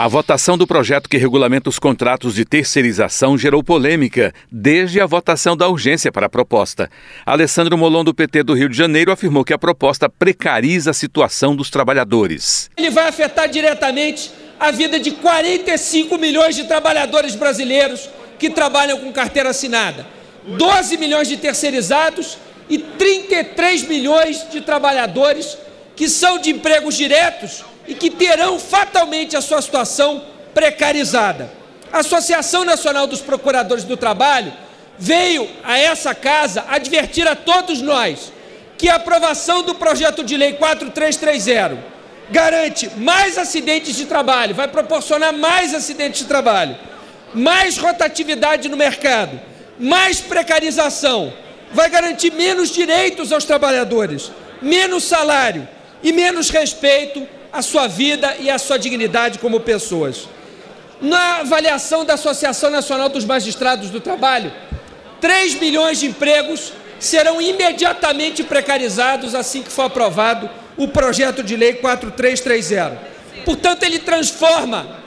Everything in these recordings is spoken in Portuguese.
A votação do projeto que regulamenta os contratos de terceirização gerou polêmica desde a votação da urgência para a proposta. Alessandro Molon, do PT do Rio de Janeiro, afirmou que a proposta precariza a situação dos trabalhadores. Ele vai afetar diretamente a vida de 45 milhões de trabalhadores brasileiros que trabalham com carteira assinada, 12 milhões de terceirizados e 33 milhões de trabalhadores que são de empregos diretos e que terão fatalmente a sua situação precarizada. A Associação Nacional dos Procuradores do Trabalho veio a essa casa advertir a todos nós que a aprovação do projeto de lei 4330 garante mais acidentes de trabalho, vai proporcionar mais acidentes de trabalho, mais rotatividade no mercado, mais precarização, vai garantir menos direitos aos trabalhadores, menos salário e menos respeito a sua vida e a sua dignidade como pessoas. Na avaliação da Associação Nacional dos Magistrados do Trabalho, 3 milhões de empregos serão imediatamente precarizados assim que for aprovado o projeto de lei 4330. Portanto, ele transforma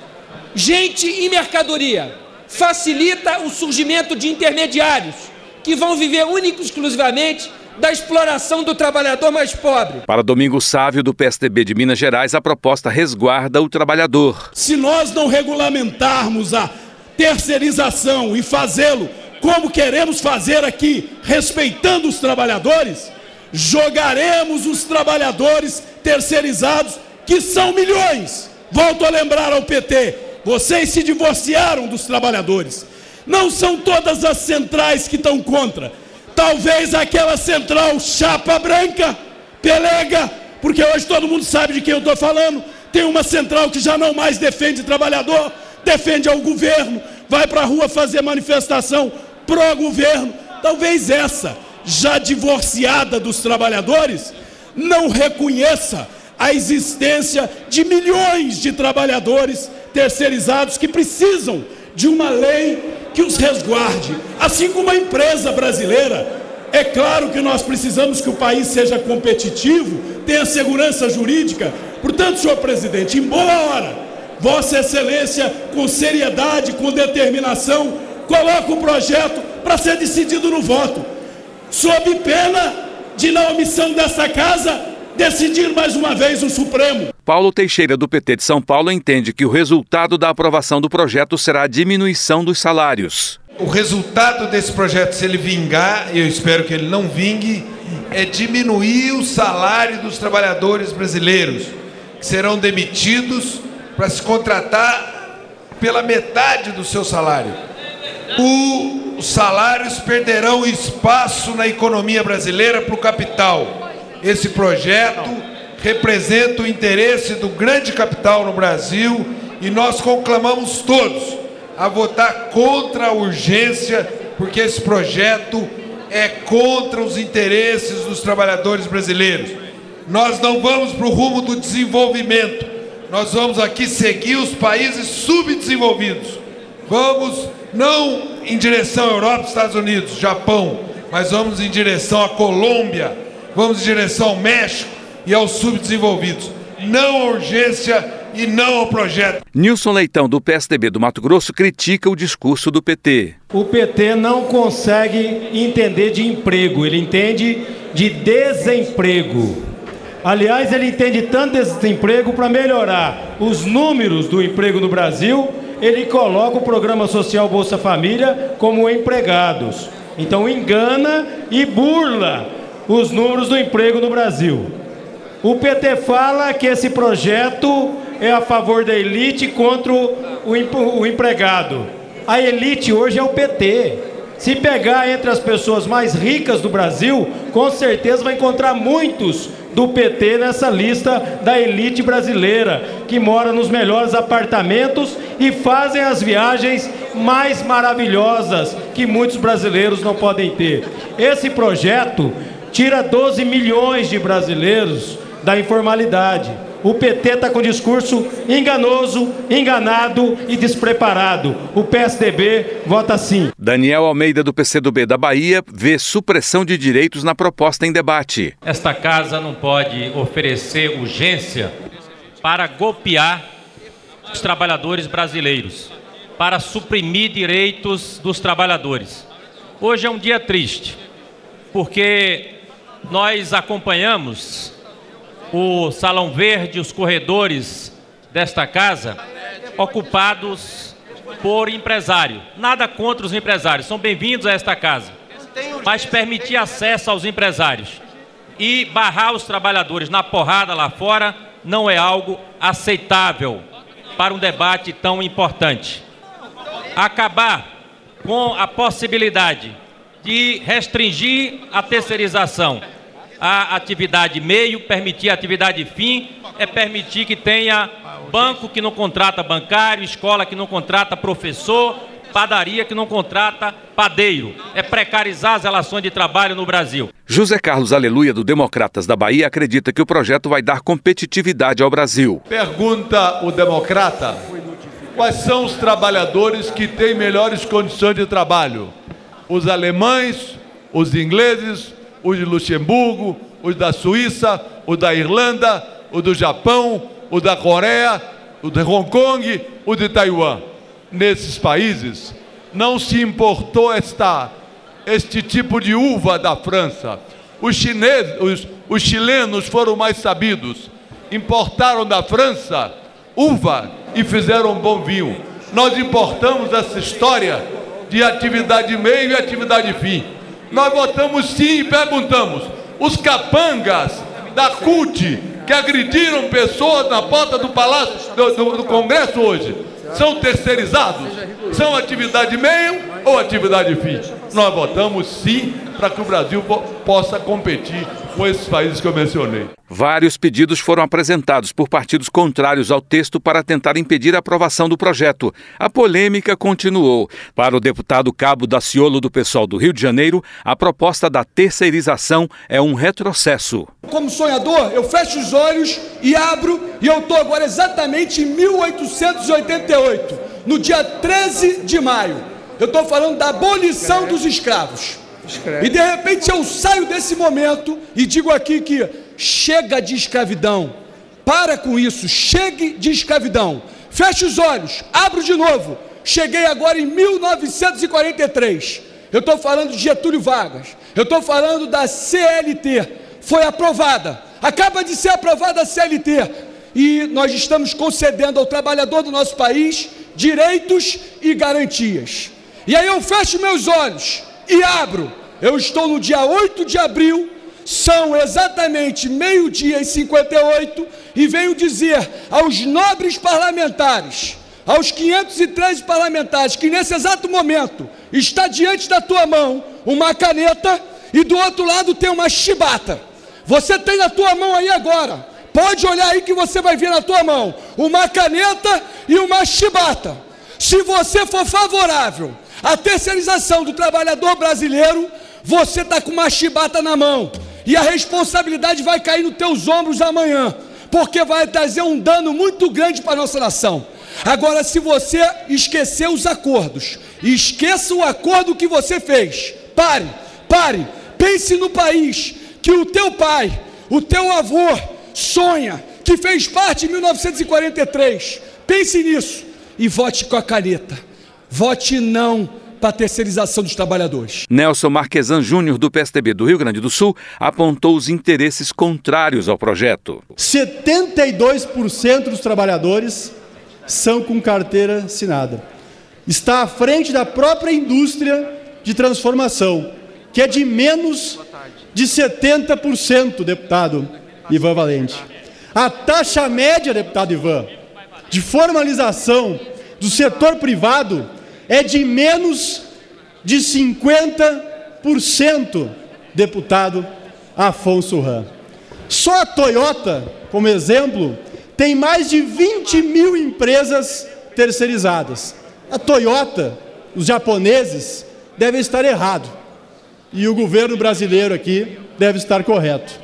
gente em mercadoria, facilita o surgimento de intermediários que vão viver único e exclusivamente da exploração do trabalhador mais pobre. Para Domingo Sávio, do PSDB de Minas Gerais, a proposta resguarda o trabalhador. Se nós não regulamentarmos a terceirização e fazê-lo como queremos fazer aqui, respeitando os trabalhadores, jogaremos os trabalhadores terceirizados, que são milhões. Volto a lembrar ao PT: vocês se divorciaram dos trabalhadores. Não são todas as centrais que estão contra, Talvez aquela central chapa branca, pelega, porque hoje todo mundo sabe de quem eu estou falando. Tem uma central que já não mais defende trabalhador, defende ao governo, vai para a rua fazer manifestação pró-governo. Talvez essa, já divorciada dos trabalhadores, não reconheça a existência de milhões de trabalhadores terceirizados que precisam de uma lei que os resguarde, assim como a empresa brasileira. É claro que nós precisamos que o país seja competitivo, tenha segurança jurídica. Portanto, senhor presidente, em boa hora, Vossa Excelência, com seriedade, com determinação, coloca o projeto para ser decidido no voto, sob pena de, na omissão dessa casa, decidir mais uma vez o Supremo. Paulo Teixeira, do PT de São Paulo, entende que o resultado da aprovação do projeto será a diminuição dos salários. O resultado desse projeto, se ele vingar, eu espero que ele não vingue, é diminuir o salário dos trabalhadores brasileiros, que serão demitidos para se contratar pela metade do seu salário. O, os salários perderão espaço na economia brasileira para o capital esse projeto representa o interesse do grande capital no Brasil e nós conclamamos todos a votar contra a urgência, porque esse projeto é contra os interesses dos trabalhadores brasileiros. Nós não vamos para o rumo do desenvolvimento, nós vamos aqui seguir os países subdesenvolvidos. Vamos não em direção à Europa, Estados Unidos, Japão, mas vamos em direção à Colômbia, vamos em direção ao México e aos subdesenvolvidos. Não à urgência e não ao projeto. Nilson Leitão, do PSDB do Mato Grosso, critica o discurso do PT. O PT não consegue entender de emprego, ele entende de desemprego. Aliás, ele entende tanto desemprego para melhorar os números do emprego no Brasil, ele coloca o programa social Bolsa Família como empregados. Então engana e burla os números do emprego no Brasil. O PT fala que esse projeto é a favor da elite contra o, empregado. A elite hoje é o PT. Se pegar entre as pessoas mais ricas do Brasil, com certeza vai encontrar muitos do PT nessa lista da elite brasileira, que mora nos melhores apartamentos e fazem as viagens mais maravilhosas que muitos brasileiros não podem ter. Esse projeto tira 12 milhões de brasileiros da informalidade. O PT está com discurso enganoso, enganado e despreparado. O PSDB vota sim. Daniel Almeida, do PCdoB da Bahia, vê supressão de direitos na proposta em debate. Esta casa não pode oferecer urgência para golpear os trabalhadores brasileiros, para suprimir direitos dos trabalhadores. Hoje é um dia triste, porque nós acompanhamos o Salão Verde, os corredores desta casa, ocupados por empresário. Nada contra os empresários, são bem-vindos a esta casa. Mas permitir acesso aos empresários e barrar os trabalhadores na porrada lá fora não é algo aceitável para um debate tão importante. Acabar com a possibilidade de restringir a terceirização à atividade meio, permitir a atividade fim, é permitir que tenha banco que não contrata bancário, escola que não contrata professor, padaria que não contrata padeiro. É precarizar as relações de trabalho no Brasil. José Carlos Aleluia, do Democratas da Bahia, acredita que o projeto vai dar competitividade ao Brasil. Pergunta o democrata: quais são os trabalhadores que têm melhores condições de trabalho? Os alemães, os ingleses, os de Luxemburgo, os da Suíça, os da Irlanda, o do Japão, o da Coreia, o de Hong Kong, o de Taiwan. Nesses países não se importou esta, este tipo de uva da França. Os, chineses, os, os chilenos foram mais sabidos. Importaram da França uva e fizeram um bom vinho. Nós importamos essa história de atividade meio e atividade fim. Nós votamos sim e perguntamos: os capangas da CUT que agrediram pessoas na porta do Palácio do, do, do Congresso hoje são terceirizados? São atividade meio ou atividade fim? Nós votamos sim para que o Brasil possa competir com esses países que eu mencionei. Vários pedidos foram apresentados por partidos contrários ao texto para tentar impedir a aprovação do projeto. A polêmica continuou. Para o deputado Cabo Daciolo do PSOL do Rio de Janeiro, a proposta da terceirização é um retrocesso. Como sonhador, eu fecho os olhos e abro, e eu estou agora exatamente em 1888, no dia 13 de maio. Eu estou falando da abolição dos escravos. E de repente eu saio desse momento e digo aqui que chega de escravidão. Para com isso, chegue de escravidão. Feche os olhos, abro de novo. Cheguei agora em 1943. Eu estou falando de Getúlio Vargas. Eu estou falando da CLT. Foi aprovada. Acaba de ser aprovada a CLT. E nós estamos concedendo ao trabalhador do nosso país direitos e garantias. E aí eu fecho meus olhos e abro. Eu estou no dia 8 de abril, são exatamente meio-dia e 58, e venho dizer aos nobres parlamentares, aos 513 parlamentares, que nesse exato momento está diante da tua mão uma caneta e do outro lado tem uma chibata. Você tem na tua mão aí agora, pode olhar aí que você vai ver na tua mão uma caneta e uma chibata. Se você for favorável à terceirização do trabalhador brasileiro, você está com uma chibata na mão e a responsabilidade vai cair nos teus ombros amanhã, porque vai trazer um dano muito grande para a nossa nação. Agora, se você esquecer os acordos, esqueça o acordo que você fez. Pare, pare, pense no país que o teu pai, o teu avô sonha, que fez parte em 1943. Pense nisso e vote com a caneta. Vote não para a terceirização dos trabalhadores. Nelson Marquesan Júnior, do PSDB do Rio Grande do Sul, apontou os interesses contrários ao projeto. 72% dos trabalhadores são com carteira assinada. Está à frente da própria indústria de transformação, que é de menos de 70%, deputado Ivan Valente. A taxa média, deputado Ivan, de formalização do setor privado é de menos de 50%, deputado Afonso Ram. Só a Toyota, como exemplo, tem mais de 20 mil empresas terceirizadas. A Toyota, os japoneses, devem estar errado. E o governo brasileiro aqui deve estar correto.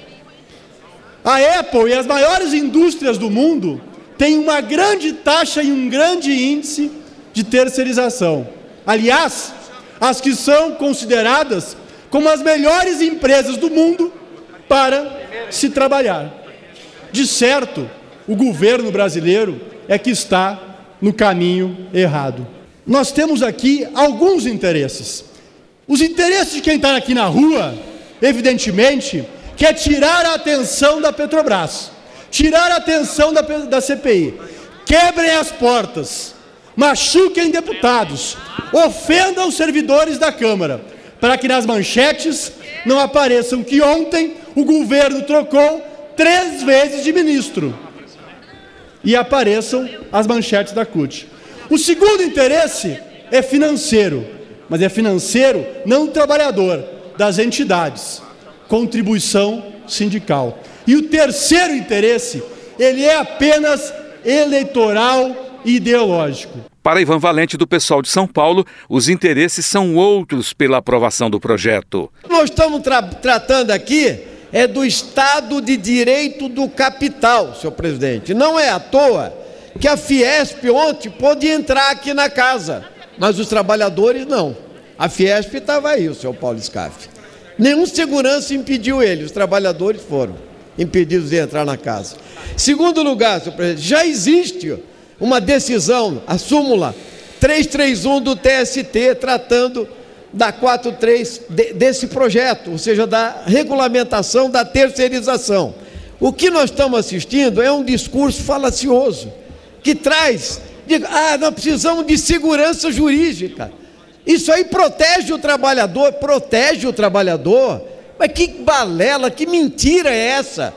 A Apple e as maiores indústrias do mundo têm uma grande taxa e um grande índice de terceirização. Aliás, as que são consideradas como as melhores empresas do mundo para se trabalhar. De certo, o governo brasileiro é que está no caminho errado. Nós temos aqui alguns interesses. Os interesses de quem está aqui na rua, evidentemente, que é tirar a atenção da Petrobras, tirar a atenção da, da CPI. Quebrem as portas, machuquem deputados, ofendam os servidores da Câmara, para que nas manchetes não apareçam que ontem o governo trocou três vezes de ministro e apareçam as manchetes da CUT. O segundo interesse é financeiro, mas é financeiro não do trabalhador, das entidades contribuição sindical. E o terceiro interesse, ele é apenas eleitoral ideológico. Para Ivan Valente, do pessoal de São Paulo, os interesses são outros pela aprovação do projeto. Nós estamos tra tratando aqui é do Estado de Direito do Capital, senhor presidente. Não é à toa que a Fiesp ontem pôde entrar aqui na casa, mas os trabalhadores não. A Fiesp estava aí, o senhor Paulo Scaff. Nenhum segurança impediu ele, os trabalhadores foram impedidos de entrar na casa. Segundo lugar, senhor presidente, já existe uma decisão, a súmula 331 do TST, tratando da 43 de, desse projeto, ou seja, da regulamentação da terceirização. O que nós estamos assistindo é um discurso falacioso, que traz, ah, nós precisamos de segurança jurídica. Isso aí protege o trabalhador, protege o trabalhador. Mas que balela, que mentira é essa?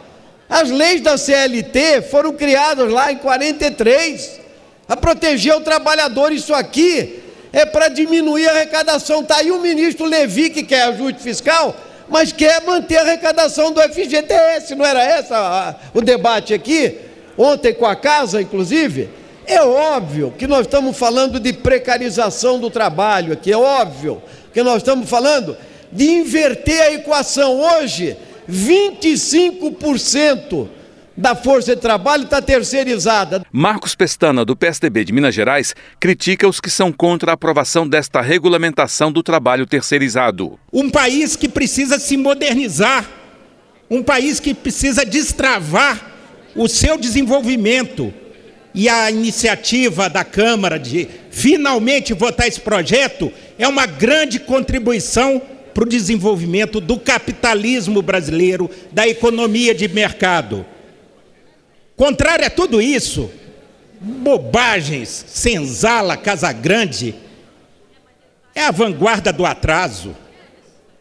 As leis da CLT foram criadas lá em 43 a proteger o trabalhador. Isso aqui é para diminuir a arrecadação. Está aí o ministro Levi, que quer ajuste fiscal, mas quer manter a arrecadação do FGTS. Não era essa o debate aqui? Ontem com a casa, inclusive. É óbvio que nós estamos falando de precarização do trabalho aqui, é óbvio que nós estamos falando de inverter a equação. Hoje, 25% da força de trabalho está terceirizada. Marcos Pestana, do PSDB de Minas Gerais, critica os que são contra a aprovação desta regulamentação do trabalho terceirizado. Um país que precisa se modernizar, um país que precisa destravar o seu desenvolvimento e a iniciativa da Câmara de finalmente votar esse projeto é uma grande contribuição para o desenvolvimento do capitalismo brasileiro, da economia de mercado. Contrário a tudo isso, bobagens, senzala, Casa Grande, é a vanguarda do atraso,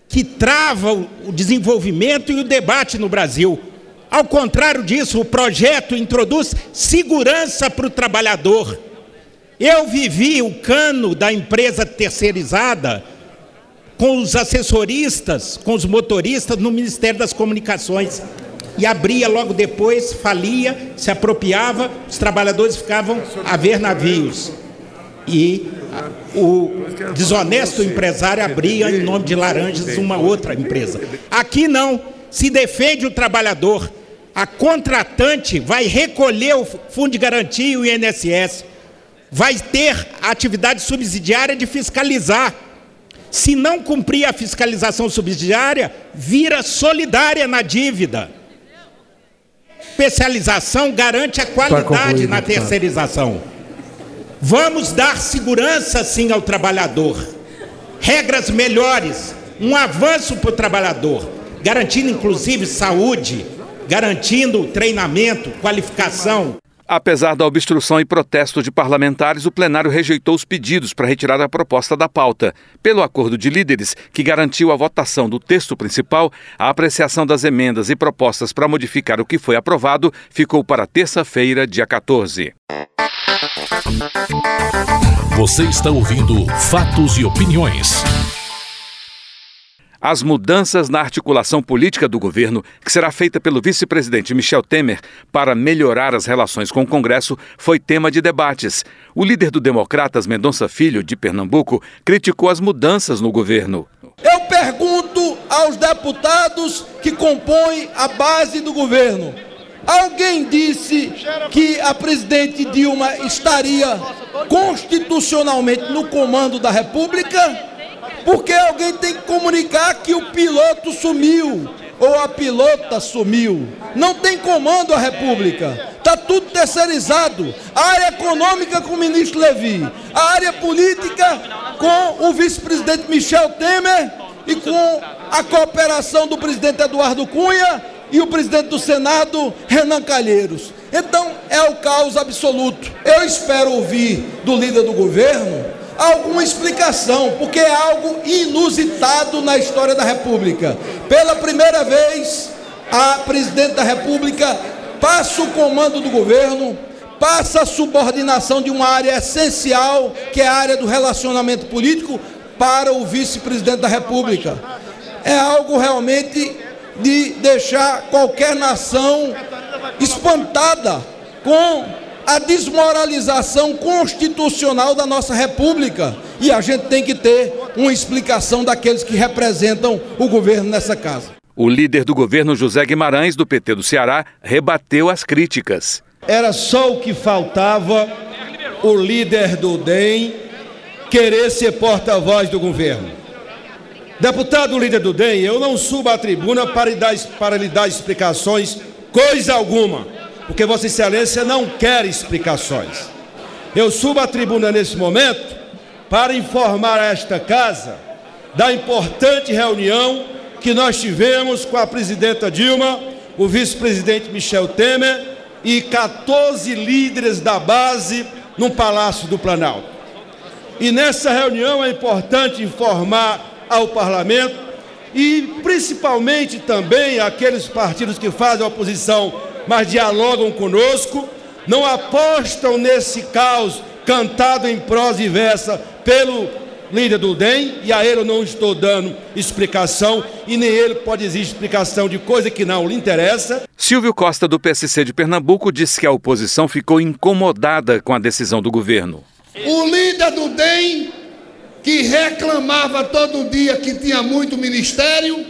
que trava o desenvolvimento e o debate no Brasil. Ao contrário disso, o projeto introduz segurança para o trabalhador. Eu vivi o cano da empresa terceirizada com os assessoristas, com os motoristas no Ministério das Comunicações. E abria logo depois, falia, se apropriava, os trabalhadores ficavam a ver navios. E o desonesto empresário abria em nome de Laranjas uma outra empresa. Aqui não, se defende o trabalhador a contratante vai recolher o fundo de garantia e o INSS, vai ter a atividade subsidiária de fiscalizar. Se não cumprir a fiscalização subsidiária, vira solidária na dívida. Especialização garante a qualidade na terceirização. Vamos dar segurança sim ao trabalhador. Regras melhores, um avanço para o trabalhador, garantindo inclusive saúde, garantindo treinamento, qualificação. Apesar da obstrução e protesto de parlamentares, o plenário rejeitou os pedidos para retirar a proposta da pauta. Pelo acordo de líderes, que garantiu a votação do texto principal, a apreciação das emendas e propostas para modificar o que foi aprovado ficou para terça-feira, dia 14. Você está ouvindo Fatos e Opiniões. As mudanças na articulação política do governo, que será feita pelo vice-presidente Michel Temer para melhorar as relações com o Congresso, foi tema de debates. O líder do Democratas, Mendonça Filho, de Pernambuco, criticou as mudanças no governo. Eu pergunto aos deputados que compõem a base do governo. Alguém disse que a presidente Dilma estaria constitucionalmente no comando da República? Porque alguém tem que comunicar que o piloto sumiu ou a pilota sumiu. Não tem comando a República. Está tudo terceirizado. A área econômica com o ministro Levi, a área política com o vice-presidente Michel Temer e com a cooperação do presidente Eduardo Cunha e o presidente do Senado, Renan Calheiros. Então é o caos absoluto. Eu espero ouvir do líder do governo alguma explicação, porque é algo inusitado na história da República. Pela primeira vez, a presidente da República passa o comando do governo, passa a subordinação de uma área essencial, que é a área do relacionamento político, para o vice-presidente da República. É algo realmente de deixar qualquer nação espantada com a desmoralização constitucional da nossa República. E a gente tem que ter uma explicação daqueles que representam o governo nessa casa. O líder do governo, José Guimarães, do PT do Ceará, rebateu as críticas. Era só o que faltava o líder do DEM querer ser porta-voz do governo. Deputado líder do DEM, eu não subo à tribuna para lhe dar, para lhe dar explicações, coisa alguma porque Vossa Excelência não quer explicações. Eu subo à tribuna nesse momento para informar a esta casa da importante reunião que nós tivemos com a presidenta Dilma, o vice-presidente Michel Temer e 14 líderes da base no Palácio do Planalto. E nessa reunião é importante informar ao parlamento e principalmente também aqueles partidos que fazem oposição mas dialogam conosco, não apostam nesse caos cantado em prosa e versa pelo líder do DEM, e a ele eu não estou dando explicação, e nem ele pode exigir explicação de coisa que não lhe interessa. Silvio Costa, do PSC de Pernambuco, disse que a oposição ficou incomodada com a decisão do governo. O líder do DEM, que reclamava todo dia que tinha muito ministério,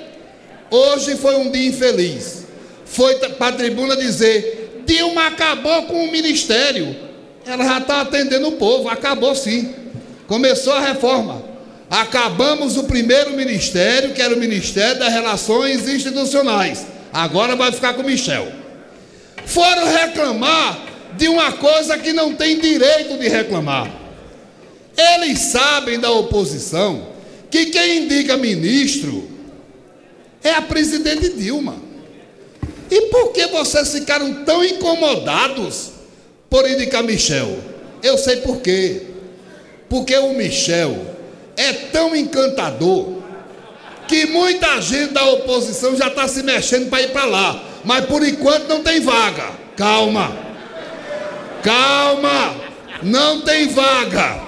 hoje foi um dia infeliz foi para a tribuna dizer: Dilma acabou com o ministério. Ela já está atendendo o povo, acabou sim. Começou a reforma. Acabamos o primeiro ministério, que era o Ministério das Relações Institucionais. Agora vai ficar com o Michel. Foram reclamar de uma coisa que não tem direito de reclamar. Eles sabem da oposição que quem indica ministro é a presidente Dilma. E por que vocês ficaram tão incomodados por indicar Michel? Eu sei por quê. Porque o Michel é tão encantador que muita gente da oposição já está se mexendo para ir para lá. Mas por enquanto não tem vaga. Calma. Calma. Não tem vaga.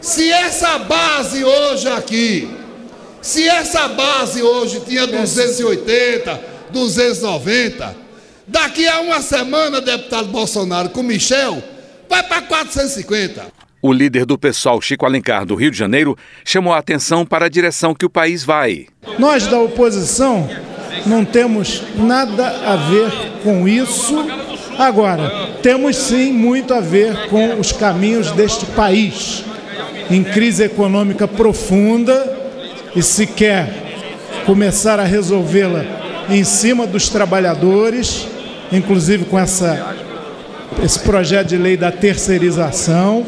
Se essa base hoje aqui, se essa base hoje tinha 280, 290. Daqui a uma semana, deputado Bolsonaro com Michel, vai para 450. O líder do pessoal, Chico Alencar, do Rio de Janeiro, chamou a atenção para a direção que o país vai. Nós da oposição não temos nada a ver com isso. Agora, temos sim muito a ver com os caminhos deste país em crise econômica profunda e se quer começar a resolvê-la em cima dos trabalhadores, inclusive com essa, esse projeto de lei da terceirização,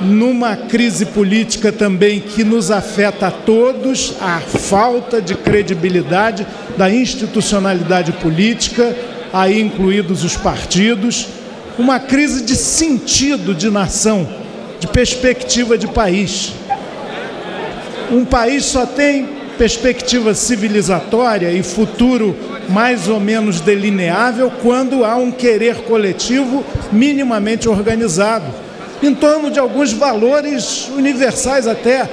numa crise política também que nos afeta a todos, a falta de credibilidade da institucionalidade política, aí incluídos os partidos, uma crise de sentido de nação, de perspectiva de país. Um país só tem perspectiva civilizatória e futuro mais ou menos delineável quando há um querer coletivo minimamente organizado, em torno de alguns valores universais até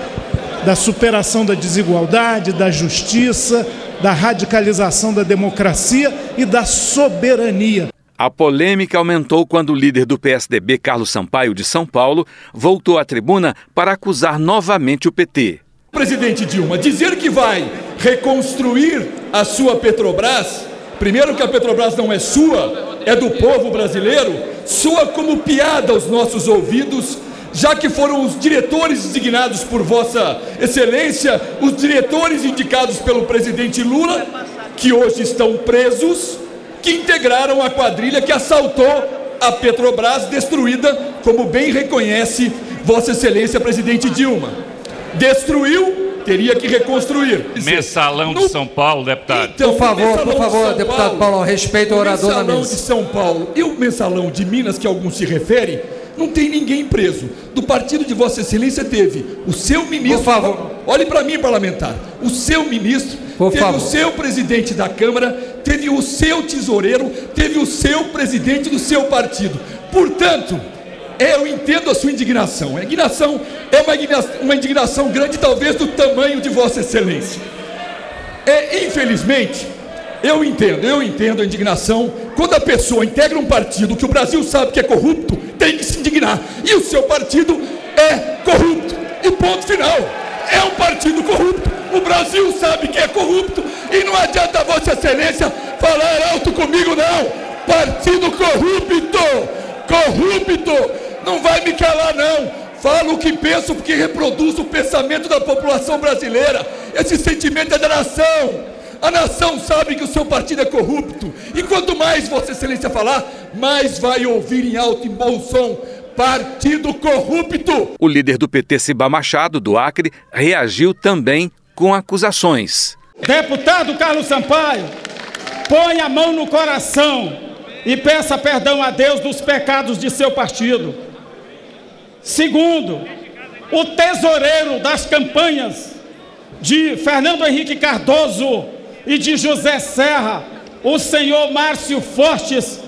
da superação da desigualdade, da justiça, da radicalização da democracia e da soberania. A polêmica aumentou quando o líder do PSDB, Carlos Sampaio, de São Paulo, voltou à tribuna para acusar novamente o PT presidente Dilma dizer que vai reconstruir a sua Petrobras, primeiro que a Petrobras não é sua, é do povo brasileiro, soa como piada aos nossos ouvidos, já que foram os diretores designados por Vossa Excelência, os diretores indicados pelo presidente Lula, que hoje estão presos, que integraram a quadrilha que assaltou a Petrobras, destruída, como bem reconhece Vossa Excelência presidente Dilma. Destruiu, teria que reconstruir. Mensalão de São Paulo, deputado. Então, por favor, por favor, deputado Paulo, respeita o orador da mesa. Mensalão de São Paulo e o mensalão de Minas, que alguns se referem, não tem ninguém preso. Do partido de Vossa Excelência teve o seu ministro. Por favor. Olhe para mim, parlamentar. O seu ministro, Por teve favor. o seu presidente da Câmara, teve o seu tesoureiro, teve o seu presidente do seu partido. Portanto, eu entendo a sua indignação. A indignação é uma indignação, uma indignação grande, talvez do tamanho de Vossa Excelência. É, infelizmente, eu entendo, eu entendo a indignação. Quando a pessoa integra um partido que o Brasil sabe que é corrupto, tem que se indignar. E o seu partido é corrupto. E ponto final. É um partido corrupto. O Brasil sabe que é corrupto. E não adianta Vossa Excelência falar alto comigo, não. Partido corrupto. Corrupto. Não vai me calar, não. Falo o que penso porque reproduzo o pensamento da população brasileira. Esse sentimento é da nação. A nação sabe que o seu partido é corrupto. E quanto mais Vossa Excelência falar, mais vai ouvir em alto e bom som. Partido corrupto! O líder do PT, Ciba Machado, do Acre, reagiu também com acusações. Deputado Carlos Sampaio, põe a mão no coração e peça perdão a Deus dos pecados de seu partido. Segundo, o tesoureiro das campanhas de Fernando Henrique Cardoso e de José Serra, o senhor Márcio Fortes,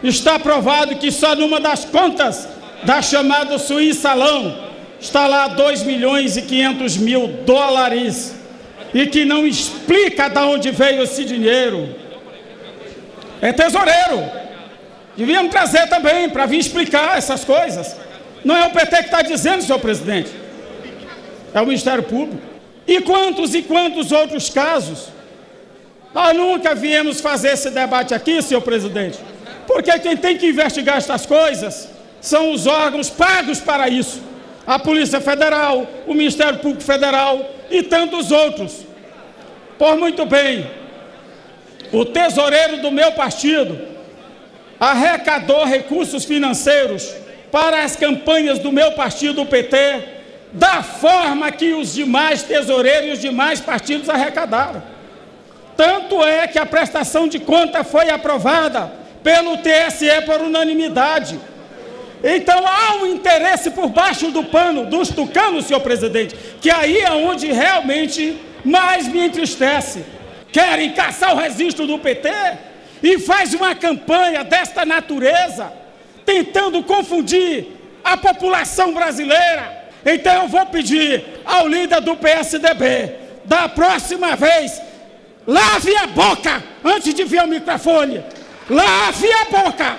está provado que só numa das contas da chamada Suíçalão está lá 2 milhões e 500 mil dólares e que não explica de onde veio esse dinheiro. É tesoureiro. Devíamos trazer também para vir explicar essas coisas. Não é o PT que está dizendo, senhor presidente. É o Ministério Público. E quantos e quantos outros casos? Nós nunca viemos fazer esse debate aqui, senhor presidente. Porque quem tem que investigar estas coisas são os órgãos pagos para isso. A Polícia Federal, o Ministério Público Federal e tantos outros. Por muito bem, o tesoureiro do meu partido arrecadou recursos financeiros para as campanhas do meu partido, o PT, da forma que os demais tesoureiros e os demais partidos arrecadaram. Tanto é que a prestação de conta foi aprovada pelo TSE por unanimidade. Então há um interesse por baixo do pano dos tucanos, senhor presidente, que aí é onde realmente mais me entristece. Querem caçar o registro do PT e faz uma campanha desta natureza, tentando confundir a população brasileira. Então eu vou pedir ao líder do PSDB, da próxima vez, lave a boca antes de vir ao microfone. Lave a boca,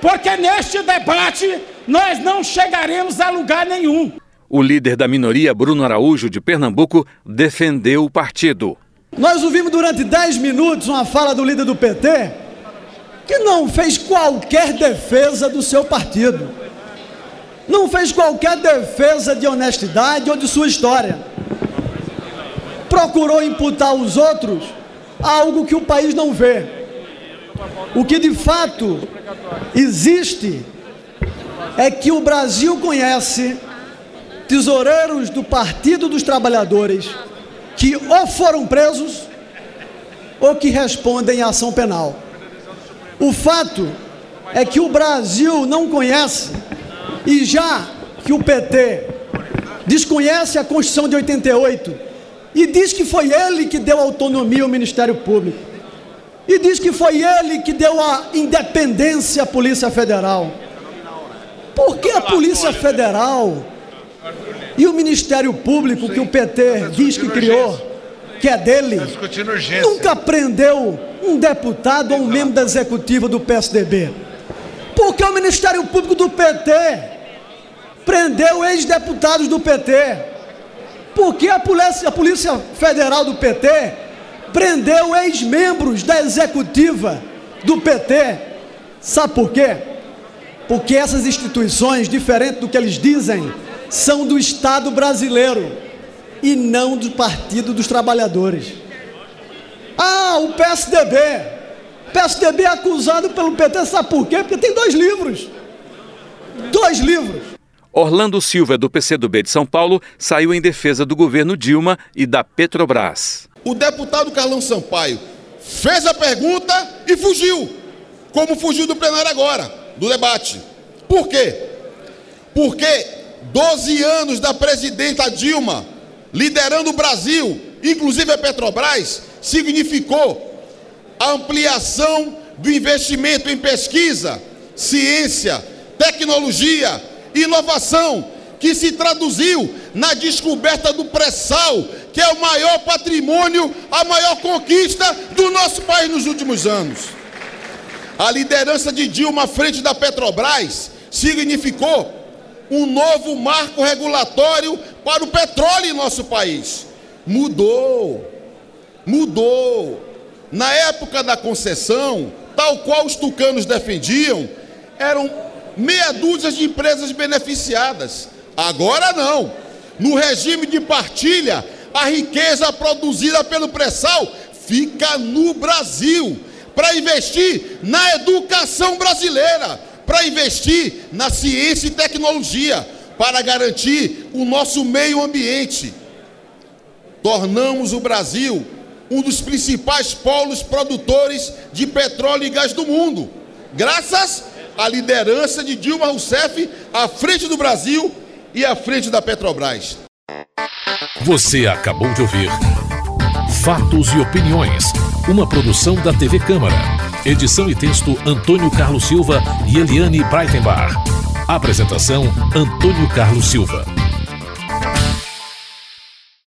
porque neste debate nós não chegaremos a lugar nenhum. O líder da minoria, Bruno Araújo, de Pernambuco, defendeu o partido. Nós ouvimos durante 10 minutos uma fala do líder do PT que não fez qualquer defesa do seu partido, não fez qualquer defesa de honestidade ou de sua história. Procurou imputar aos outros algo que o país não vê. O que de fato existe é que o Brasil conhece tesoureiros do Partido dos Trabalhadores que ou foram presos ou que respondem à ação penal. O fato é que o Brasil não conhece, e já que o PT desconhece a Constituição de 88 e diz que foi ele que deu autonomia ao Ministério Público, e diz que foi ele que deu a independência à Polícia Federal. Por que a Polícia Federal e o Ministério Público que o PT diz que criou, que é dele, urgência. nunca prendeu um deputado ou um membro da executiva do PSDB? Por que o Ministério Público do PT prendeu ex-deputados do PT? Por que a Polícia, a Polícia Federal do PT prendeu ex-membros da executiva do PT. Sabe por quê? Porque essas instituições, diferente do que eles dizem, são do Estado brasileiro e não do Partido dos Trabalhadores. Ah, o PSDB. O PSDB é acusado pelo PT, sabe por quê? Porque tem dois livros. Dois livros. Orlando Silva, do PCdoB de São Paulo, saiu em defesa do governo Dilma e da Petrobras. O deputado Carlão Sampaio fez a pergunta e fugiu, como fugiu do plenário agora, do debate. Por quê? Porque 12 anos da presidenta Dilma liderando o Brasil, inclusive a Petrobras, significou a ampliação do investimento em pesquisa, ciência, tecnologia, inovação, que se traduziu na descoberta do pré-sal, que é o maior patrimônio, a maior conquista do nosso país nos últimos anos. A liderança de Dilma à frente da Petrobras significou um novo marco regulatório para o petróleo em nosso país. Mudou, mudou. Na época da concessão, tal qual os tucanos defendiam, eram meia dúzia de empresas beneficiadas. Agora não. No regime de partilha, a riqueza produzida pelo pré-sal fica no Brasil para investir na educação brasileira, para investir na ciência e tecnologia, para garantir o nosso meio ambiente. Tornamos o Brasil um dos principais polos produtores de petróleo e gás do mundo, graças à liderança de Dilma Rousseff à frente do Brasil e à frente da Petrobras. Você acabou de ouvir Fatos e Opiniões, uma produção da TV Câmara. Edição e texto Antônio Carlos Silva e Eliane Breitenbach. Apresentação Antônio Carlos Silva.